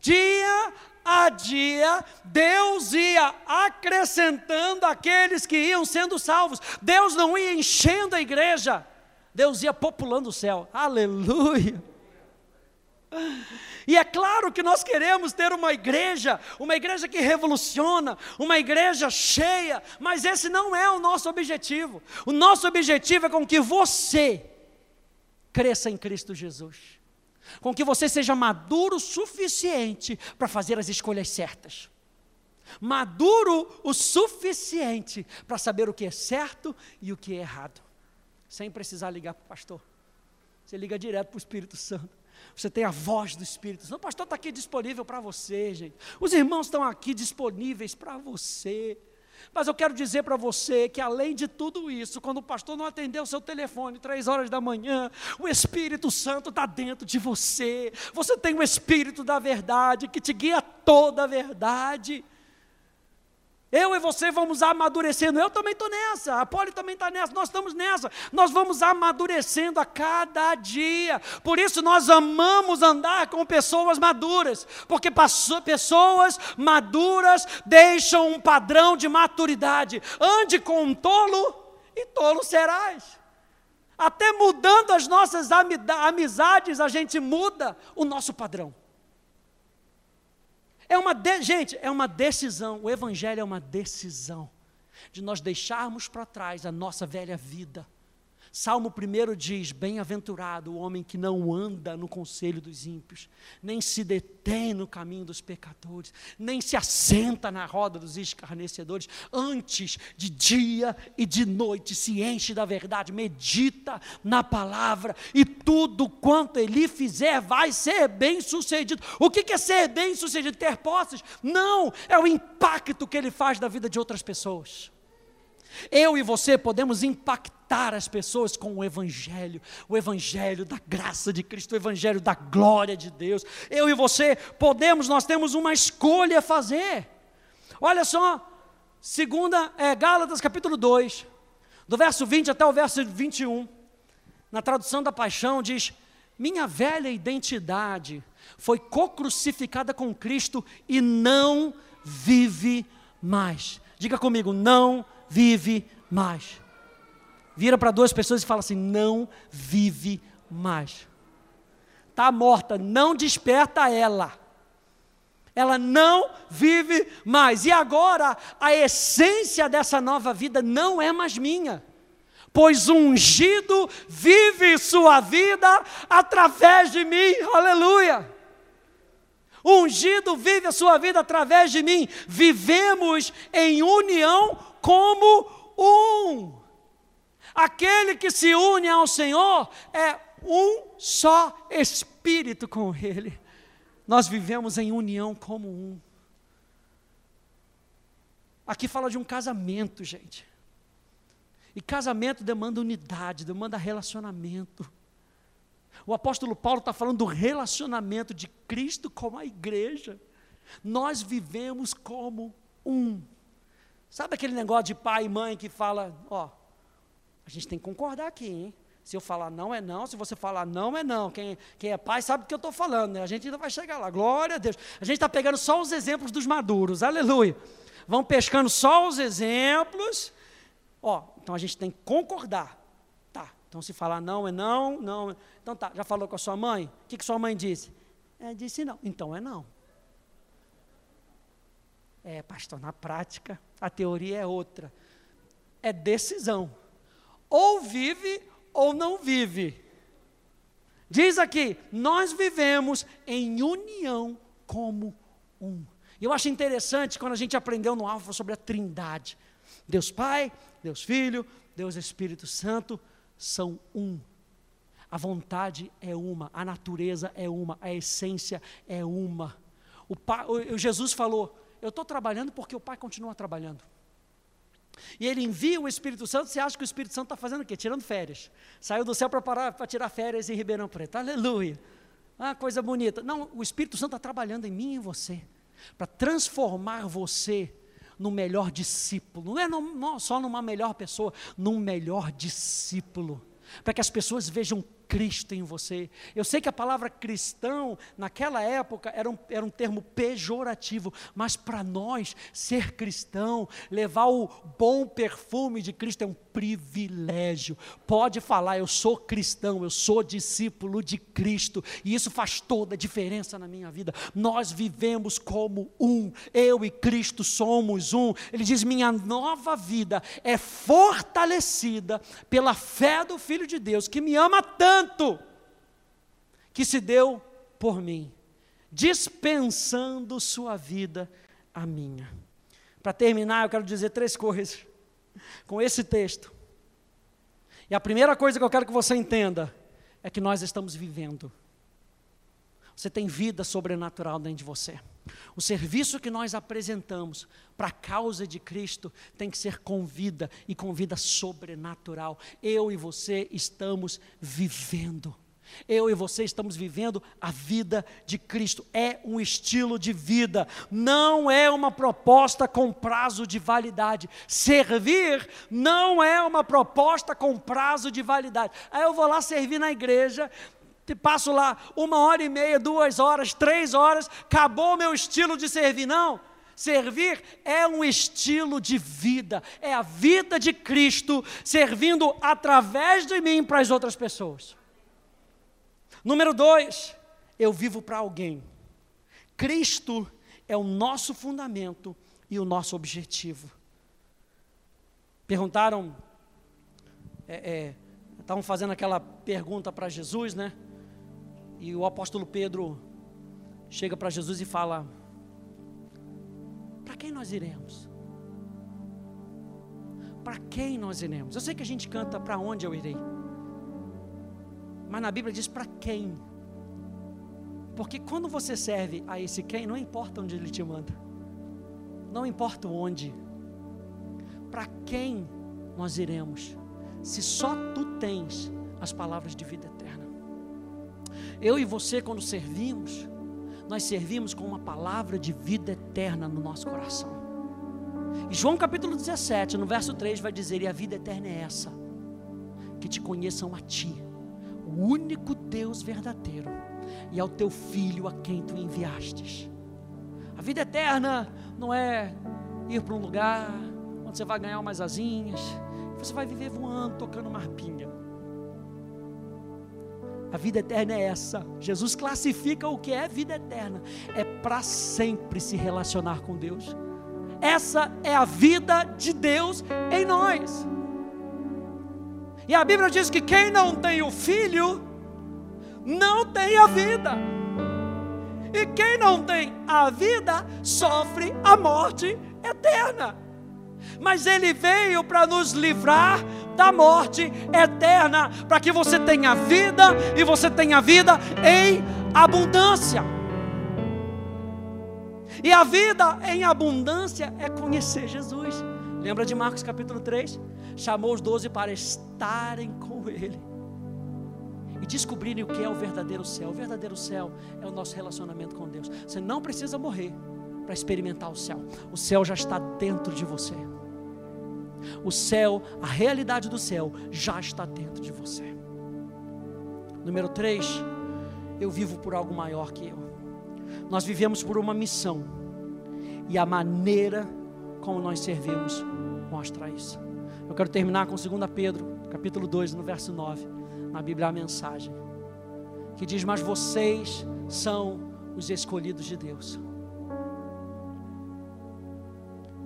Speaker 1: dia a dia, Deus ia acrescentando aqueles que iam sendo salvos. Deus não ia enchendo a igreja, Deus ia populando o céu. Aleluia! E é claro que nós queremos ter uma igreja, uma igreja que revoluciona, uma igreja cheia, mas esse não é o nosso objetivo. O nosso objetivo é com que você cresça em Cristo Jesus, com que você seja maduro o suficiente para fazer as escolhas certas. Maduro o suficiente para saber o que é certo e o que é errado, sem precisar ligar para o pastor. Você liga direto para o Espírito Santo. Você tem a voz do Espírito Santo. O pastor está aqui disponível para você, gente. Os irmãos estão aqui disponíveis para você. Mas eu quero dizer para você que, além de tudo isso, quando o pastor não atendeu o seu telefone três horas da manhã, o Espírito Santo está dentro de você. Você tem o Espírito da verdade que te guia toda a verdade. Eu e você vamos amadurecendo. Eu também estou nessa. A Poli também está nessa. Nós estamos nessa. Nós vamos amadurecendo a cada dia. Por isso nós amamos andar com pessoas maduras. Porque pessoas maduras deixam um padrão de maturidade. Ande com um tolo e tolo serás. Até mudando as nossas amizades, a gente muda o nosso padrão. É uma de, gente, é uma decisão. O evangelho é uma decisão de nós deixarmos para trás a nossa velha vida Salmo 1 diz: Bem-aventurado o homem que não anda no conselho dos ímpios, nem se detém no caminho dos pecadores, nem se assenta na roda dos escarnecedores, antes de dia e de noite se enche da verdade, medita na palavra, e tudo quanto ele fizer vai ser bem sucedido. O que é ser bem sucedido? Ter posses? Não, é o impacto que ele faz na vida de outras pessoas. Eu e você podemos impactar as pessoas com o Evangelho, o Evangelho da graça de Cristo, o Evangelho da glória de Deus. Eu e você podemos, nós temos uma escolha a fazer. Olha só, segunda, é, Gálatas capítulo 2, do verso 20 até o verso 21, na tradução da paixão, diz: Minha velha identidade foi co-crucificada com Cristo e não vive mais. Diga comigo, não vive mais. Vira para duas pessoas e fala assim: não vive mais. Está morta, não desperta ela. Ela não vive mais. E agora, a essência dessa nova vida não é mais minha pois o ungido vive sua vida através de mim, aleluia. O ungido vive a sua vida através de mim, vivemos em união como um. Aquele que se une ao Senhor é um só espírito com Ele. Nós vivemos em união como um. Aqui fala de um casamento, gente. E casamento demanda unidade, demanda relacionamento. O apóstolo Paulo está falando do relacionamento de Cristo com a igreja. Nós vivemos como um. Sabe aquele negócio de pai e mãe que fala, ó, a gente tem que concordar aqui, hein? Se eu falar não é não, se você falar não é não. Quem, quem é pai sabe do que eu estou falando, né? A gente ainda vai chegar lá. Glória a Deus. A gente está pegando só os exemplos dos maduros, aleluia. Vão pescando só os exemplos. Ó, então a gente tem que concordar. Tá. Então se falar não é não, não. É... Então tá, já falou com a sua mãe? O que, que sua mãe disse? É, disse não. Então é não. É, pastor, na prática, a teoria é outra. É decisão. Ou vive ou não vive. Diz aqui, nós vivemos em união como um. Eu acho interessante quando a gente aprendeu no Alfa sobre a Trindade. Deus Pai, Deus Filho, Deus Espírito Santo são um. A vontade é uma, a natureza é uma, a essência é uma. O, pai, o Jesus falou: eu estou trabalhando porque o Pai continua trabalhando. E ele envia o Espírito Santo, você acha que o Espírito Santo está fazendo o quê? Tirando férias. Saiu do céu para tirar férias em Ribeirão Preto. Aleluia. Ah, coisa bonita. Não, o Espírito Santo está trabalhando em mim e em você, para transformar você no melhor discípulo. Não é no, só numa melhor pessoa, num melhor discípulo. Para que as pessoas vejam Cristo em você. Eu sei que a palavra cristão, naquela época, era um, era um termo pejorativo, mas para nós, ser cristão, levar o bom perfume de Cristo é um privilégio. Pode falar, eu sou cristão, eu sou discípulo de Cristo, e isso faz toda a diferença na minha vida. Nós vivemos como um, eu e Cristo somos um. Ele diz: minha nova vida é fortalecida pela fé do Filho de Deus, que me ama tanto que se deu por mim, dispensando sua vida a minha. Para terminar, eu quero dizer três coisas com esse texto. E a primeira coisa que eu quero que você entenda é que nós estamos vivendo. Você tem vida sobrenatural dentro de você. O serviço que nós apresentamos para a causa de Cristo tem que ser com vida e com vida sobrenatural. Eu e você estamos vivendo. Eu e você estamos vivendo a vida de Cristo. É um estilo de vida, não é uma proposta com prazo de validade. Servir não é uma proposta com prazo de validade. Aí eu vou lá servir na igreja, passo lá uma hora e meia, duas horas, três horas, acabou o meu estilo de servir. Não. Servir é um estilo de vida, é a vida de Cristo servindo através de mim para as outras pessoas. Número dois, eu vivo para alguém. Cristo é o nosso fundamento e o nosso objetivo. Perguntaram, é, é, estavam fazendo aquela pergunta para Jesus, né? E o apóstolo Pedro chega para Jesus e fala: Para quem nós iremos? Para quem nós iremos? Eu sei que a gente canta para onde eu irei. Mas na Bíblia diz para quem. Porque quando você serve a esse quem, não importa onde ele te manda. Não importa onde. Para quem nós iremos? Se só tu tens as palavras de vida eterna. Eu e você, quando servimos, nós servimos com uma palavra de vida eterna no nosso coração. E João capítulo 17, no verso 3, vai dizer: E a vida eterna é essa, que te conheçam a ti único Deus verdadeiro e ao teu filho a quem tu enviastes. A vida eterna não é ir para um lugar onde você vai ganhar umas asinhas, você vai viver voando, tocando uma harpinha. A vida eterna é essa. Jesus classifica o que é vida eterna. É para sempre se relacionar com Deus. Essa é a vida de Deus em nós. E a Bíblia diz que quem não tem o filho, não tem a vida. E quem não tem a vida, sofre a morte eterna. Mas ele veio para nos livrar da morte eterna, para que você tenha vida e você tenha vida em abundância. E a vida em abundância é conhecer Jesus. Lembra de Marcos capítulo 3? Chamou os doze para estarem com Ele e descobrirem o que é o verdadeiro céu. O verdadeiro céu é o nosso relacionamento com Deus. Você não precisa morrer para experimentar o céu. O céu já está dentro de você. O céu, a realidade do céu já está dentro de você. Número 3, eu vivo por algo maior que eu. Nós vivemos por uma missão. E a maneira como nós servimos mostra isso. Eu quero terminar com 2 Pedro, capítulo 2, no verso 9, na Bíblia a mensagem, que diz: Mas vocês são os escolhidos de Deus.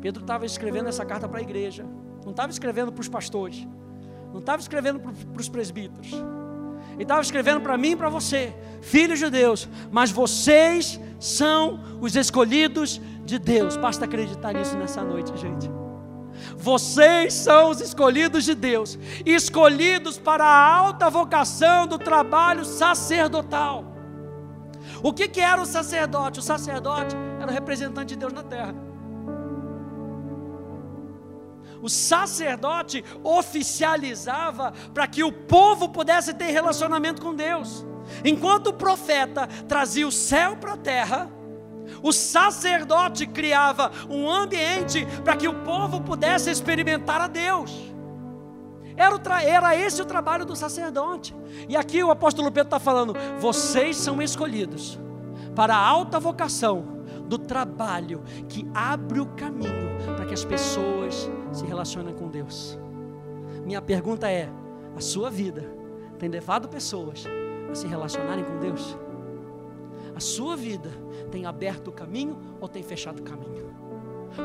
Speaker 1: Pedro estava escrevendo essa carta para a igreja, não estava escrevendo para os pastores, não estava escrevendo para os presbíteros, ele estava escrevendo para mim e para você, filhos de Deus, mas vocês são os escolhidos de Deus. Basta acreditar nisso nessa noite, gente. Vocês são os escolhidos de Deus, escolhidos para a alta vocação do trabalho sacerdotal. O que, que era o sacerdote? O sacerdote era o representante de Deus na terra. O sacerdote oficializava para que o povo pudesse ter relacionamento com Deus. Enquanto o profeta trazia o céu para a terra, o sacerdote criava um ambiente para que o povo pudesse experimentar a Deus. Era, era, esse o trabalho do sacerdote. E aqui o apóstolo Pedro está falando: vocês são escolhidos para a alta vocação do trabalho que abre o caminho para que as pessoas se relacionem com Deus. Minha pergunta é: a sua vida tem levado pessoas a se relacionarem com Deus? A sua vida tem aberto o caminho ou tem fechado o caminho?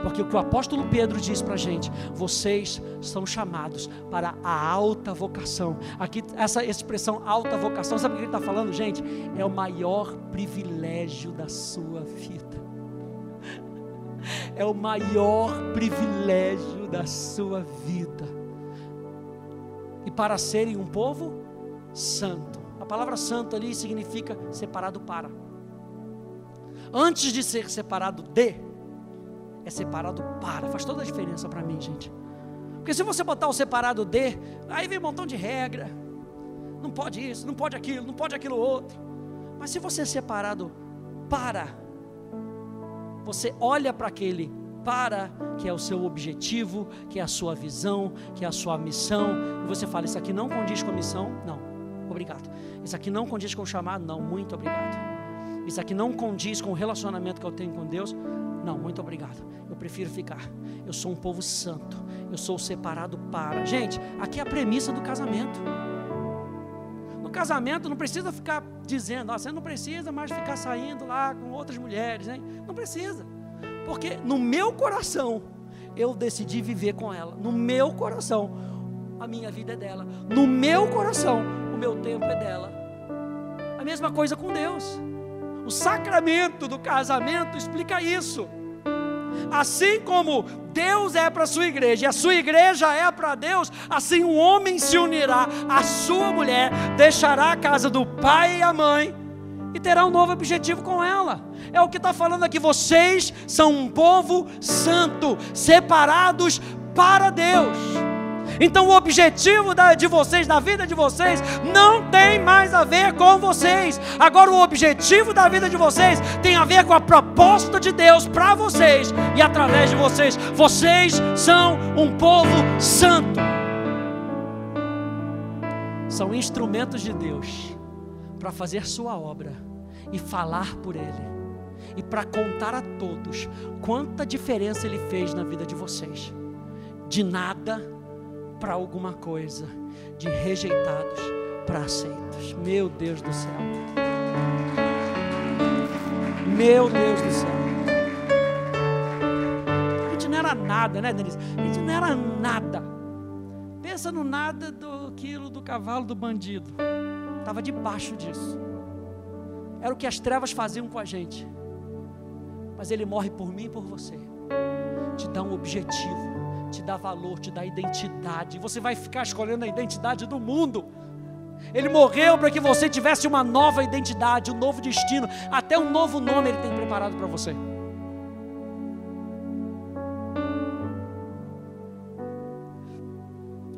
Speaker 1: Porque o que o apóstolo Pedro diz para a gente, vocês são chamados para a alta vocação. Aqui, essa expressão alta vocação, sabe o que ele está falando, gente? É o maior privilégio da sua vida. É o maior privilégio da sua vida. E para serem um povo santo, palavra santo ali significa separado para. Antes de ser separado de, é separado para. Faz toda a diferença para mim, gente. Porque se você botar o separado de, aí vem um montão de regra. Não pode isso, não pode aquilo, não pode aquilo outro. Mas se você é separado para, você olha para aquele para, que é o seu objetivo, que é a sua visão, que é a sua missão, e você fala: Isso aqui não condiz com a missão? Não, obrigado. Isso aqui não condiz com o chamado? Não, muito obrigado. Isso aqui não condiz com o relacionamento que eu tenho com Deus? Não, muito obrigado. Eu prefiro ficar. Eu sou um povo santo. Eu sou separado para. Gente, aqui é a premissa do casamento. No casamento não precisa ficar dizendo, oh, você não precisa mais ficar saindo lá com outras mulheres, hein? Não precisa. Porque no meu coração eu decidi viver com ela. No meu coração a minha vida é dela. No meu coração o meu tempo é dela. A mesma coisa com Deus. O sacramento do casamento explica isso. Assim como Deus é para a sua igreja e a sua igreja é para Deus, assim um homem se unirá à sua mulher, deixará a casa do pai e a mãe e terá um novo objetivo com ela. É o que está falando aqui. Vocês são um povo santo, separados para Deus. Então o objetivo da, de vocês, da vida de vocês, não tem mais a ver com vocês. Agora o objetivo da vida de vocês tem a ver com a proposta de Deus para vocês e através de vocês. Vocês são um povo santo. São instrumentos de Deus para fazer sua obra e falar por Ele. E para contar a todos quanta diferença Ele fez na vida de vocês. De nada para alguma coisa, de rejeitados para aceitos. Meu Deus do céu. Meu Deus do céu. A gente não era nada, né, Denise? A gente não era nada. Pensa no nada do quilo do cavalo do bandido. Estava debaixo disso. Era o que as trevas faziam com a gente. Mas ele morre por mim e por você. Te dá um objetivo te dá valor, te dá identidade. Você vai ficar escolhendo a identidade do mundo. Ele morreu para que você tivesse uma nova identidade, um novo destino, até um novo nome ele tem preparado para você.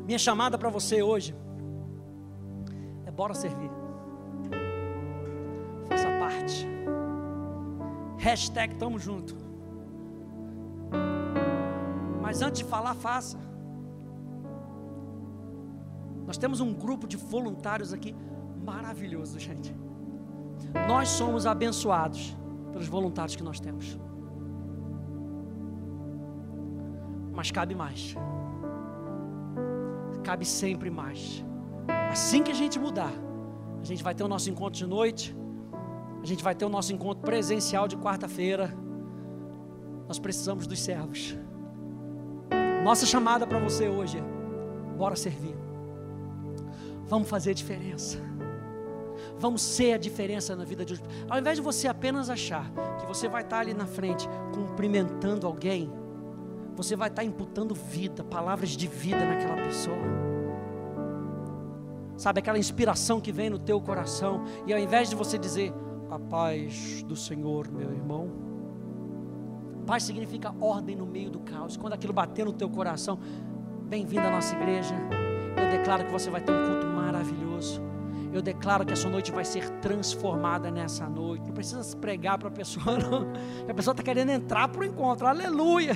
Speaker 1: Minha chamada para você hoje é bora servir. Faça parte. Hashtag tamo junto. Mas antes de falar, faça. Nós temos um grupo de voluntários aqui maravilhoso, gente. Nós somos abençoados pelos voluntários que nós temos. Mas cabe mais. Cabe sempre mais. Assim que a gente mudar, a gente vai ter o nosso encontro de noite, a gente vai ter o nosso encontro presencial de quarta-feira. Nós precisamos dos servos. Nossa chamada para você hoje é: bora servir. Vamos fazer diferença. Vamos ser a diferença na vida de hoje. Ao invés de você apenas achar que você vai estar ali na frente cumprimentando alguém, você vai estar imputando vida, palavras de vida naquela pessoa. Sabe aquela inspiração que vem no teu coração e ao invés de você dizer a paz do Senhor, meu irmão, Paz significa ordem no meio do caos. Quando aquilo bater no teu coração, bem-vindo à nossa igreja. Eu declaro que você vai ter um culto maravilhoso. Eu declaro que a sua noite vai ser transformada nessa noite. Não precisa se pregar para a pessoa, não. A pessoa está querendo entrar para o encontro. Aleluia.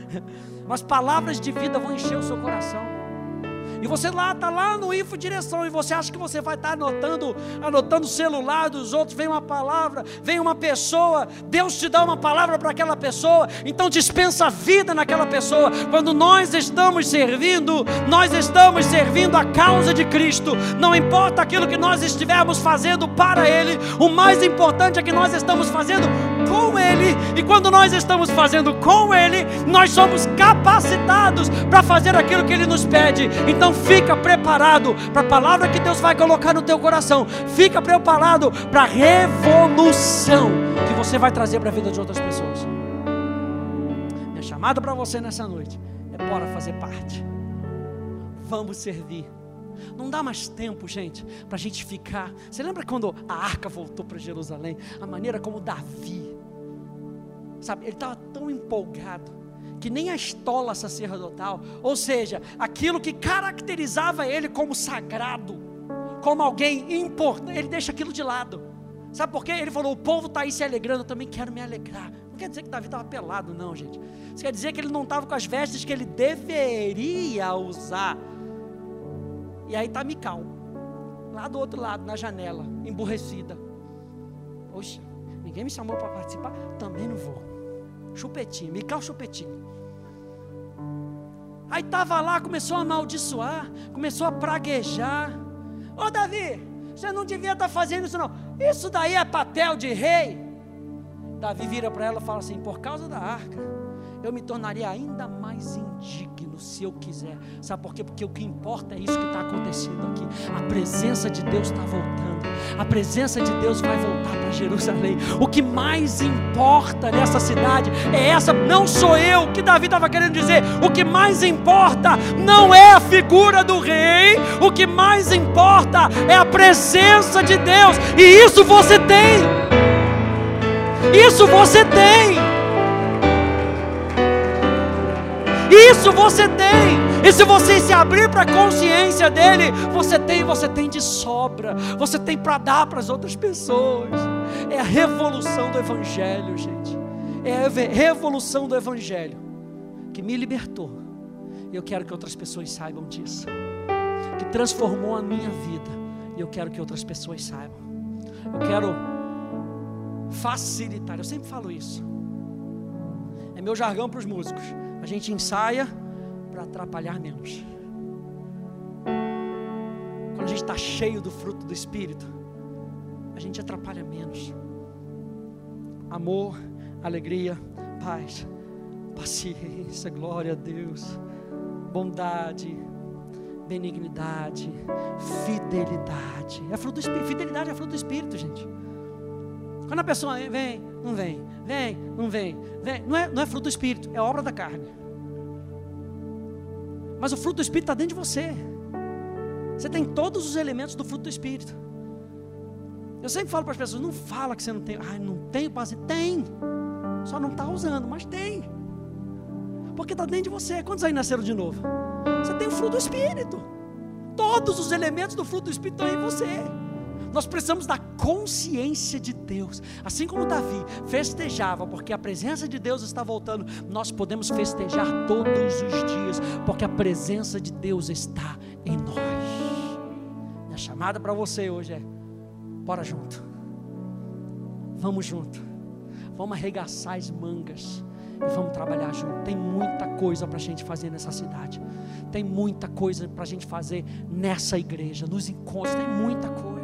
Speaker 1: Mas palavras de vida vão encher o seu coração. E você lá está lá no info direção e você acha que você vai estar tá anotando, anotando o celular dos outros, vem uma palavra, vem uma pessoa, Deus te dá uma palavra para aquela pessoa, então dispensa a vida naquela pessoa. Quando nós estamos servindo, nós estamos servindo a causa de Cristo. Não importa aquilo que nós estivermos fazendo para ele, o mais importante é que nós estamos fazendo com ele. E quando nós estamos fazendo com ele, nós somos capacitados para fazer aquilo que ele nos pede. Então fica preparado para a palavra que Deus vai colocar no teu coração. Fica preparado para a revolução que você vai trazer para a vida de outras pessoas. Minha chamada para você nessa noite é bora fazer parte. Vamos servir. Não dá mais tempo, gente, para a gente ficar. Você lembra quando a arca voltou para Jerusalém? A maneira como Davi, sabe, ele estava tão empolgado que nem a estola sacerdotal, ou seja, aquilo que caracterizava ele como sagrado, como alguém importante, ele deixa aquilo de lado. Sabe por quê? Ele falou: o povo está aí se alegrando, eu também quero me alegrar. Não quer dizer que Davi estava pelado, não, gente. Isso quer dizer que ele não estava com as vestes que ele deveria usar. E aí está Mical, lá do outro lado, na janela, emburrecida. Poxa, ninguém me chamou para participar, também não vou. Chupetinho, Mical chupetinho. Aí estava lá, começou a amaldiçoar, começou a praguejar. Ô Davi, você não devia estar tá fazendo isso não. Isso daí é papel de rei. Davi vira para ela e fala assim: por causa da arca, eu me tornaria ainda mais indigno se eu quiser. Sabe por quê? Porque o que importa é isso que está acontecendo aqui. A presença de Deus está voltando. A presença de Deus vai voltar para Jerusalém. O que mais importa nessa cidade é essa. Não sou eu que Davi estava querendo dizer. O que mais importa não é a figura do rei. O que mais importa é a presença de Deus. E isso você tem. Isso você tem. Isso você tem. E se você se abrir para a consciência dele, você tem, você tem de sobra. Você tem para dar para as outras pessoas. É a revolução do evangelho, gente. É a revolução do evangelho que me libertou. E eu quero que outras pessoas saibam disso. Que transformou a minha vida. E eu quero que outras pessoas saibam. Eu quero facilitar. Eu sempre falo isso. É meu jargão para os músicos a gente ensaia para atrapalhar menos. Quando a gente está cheio do fruto do Espírito, a gente atrapalha menos. Amor, alegria, paz, paciência, glória a Deus, bondade, benignidade, fidelidade. É fruto do Espírito. Fidelidade é fruto do Espírito, gente. Quando a pessoa vem, não vem, vem, não vem, vem, não é, não é fruto do Espírito, é obra da carne. Mas o fruto do Espírito está dentro de você. Você tem todos os elementos do fruto do Espírito. Eu sempre falo para as pessoas: não fala que você não tem. Ai, não tenho paciência. Tem. Só não está usando, mas tem. Porque está dentro de você. Quantos aí nasceram de novo? Você tem o fruto do Espírito. Todos os elementos do fruto do Espírito estão em você. Nós precisamos da consciência de Deus. Assim como Davi festejava, porque a presença de Deus está voltando, nós podemos festejar todos os dias, porque a presença de Deus está em nós. Minha chamada para você hoje é: bora junto, vamos junto, vamos arregaçar as mangas e vamos trabalhar junto. Tem muita coisa para a gente fazer nessa cidade, tem muita coisa para a gente fazer nessa igreja, nos encontros, tem muita coisa.